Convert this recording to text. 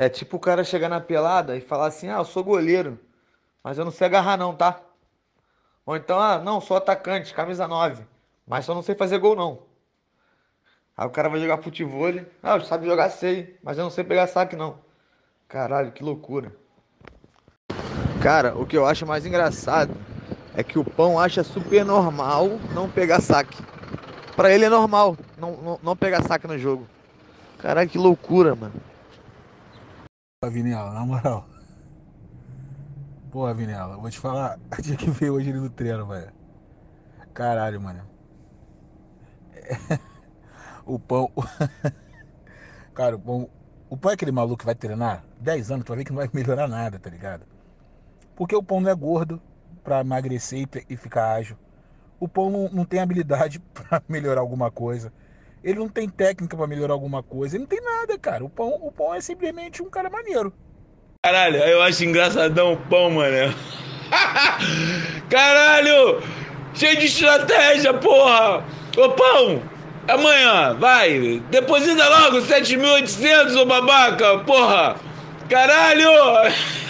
É tipo o cara chegar na pelada e falar assim: ah, eu sou goleiro, mas eu não sei agarrar, não, tá? Ou então, ah, não, sou atacante, camisa 9, mas só não sei fazer gol, não. Aí o cara vai jogar futebol, ah, eu sabe jogar, sei, mas eu não sei pegar saque, não. Caralho, que loucura. Cara, o que eu acho mais engraçado é que o pão acha super normal não pegar saque. Pra ele é normal não, não, não pegar saque no jogo. Caralho, que loucura, mano. Vinela, na moral. Porra, Vinela, vou te falar, tinha que ver hoje ele no treino, velho. Caralho, mano. É... O pão. Cara, o pão. O pão é aquele maluco que vai treinar 10 anos, tu vai ver que não vai melhorar nada, tá ligado? Porque o pão não é gordo pra emagrecer e ficar ágil. O pão não, não tem habilidade pra melhorar alguma coisa. Ele não tem técnica para melhorar alguma coisa. Ele não tem nada, cara. O pão, o pão é simplesmente um cara maneiro. Caralho, eu acho engraçadão o pão, mano. Caralho! Cheio de estratégia, porra! Ô pão! Amanhã, vai! Deposita logo 7.800, ô babaca! Porra! Caralho!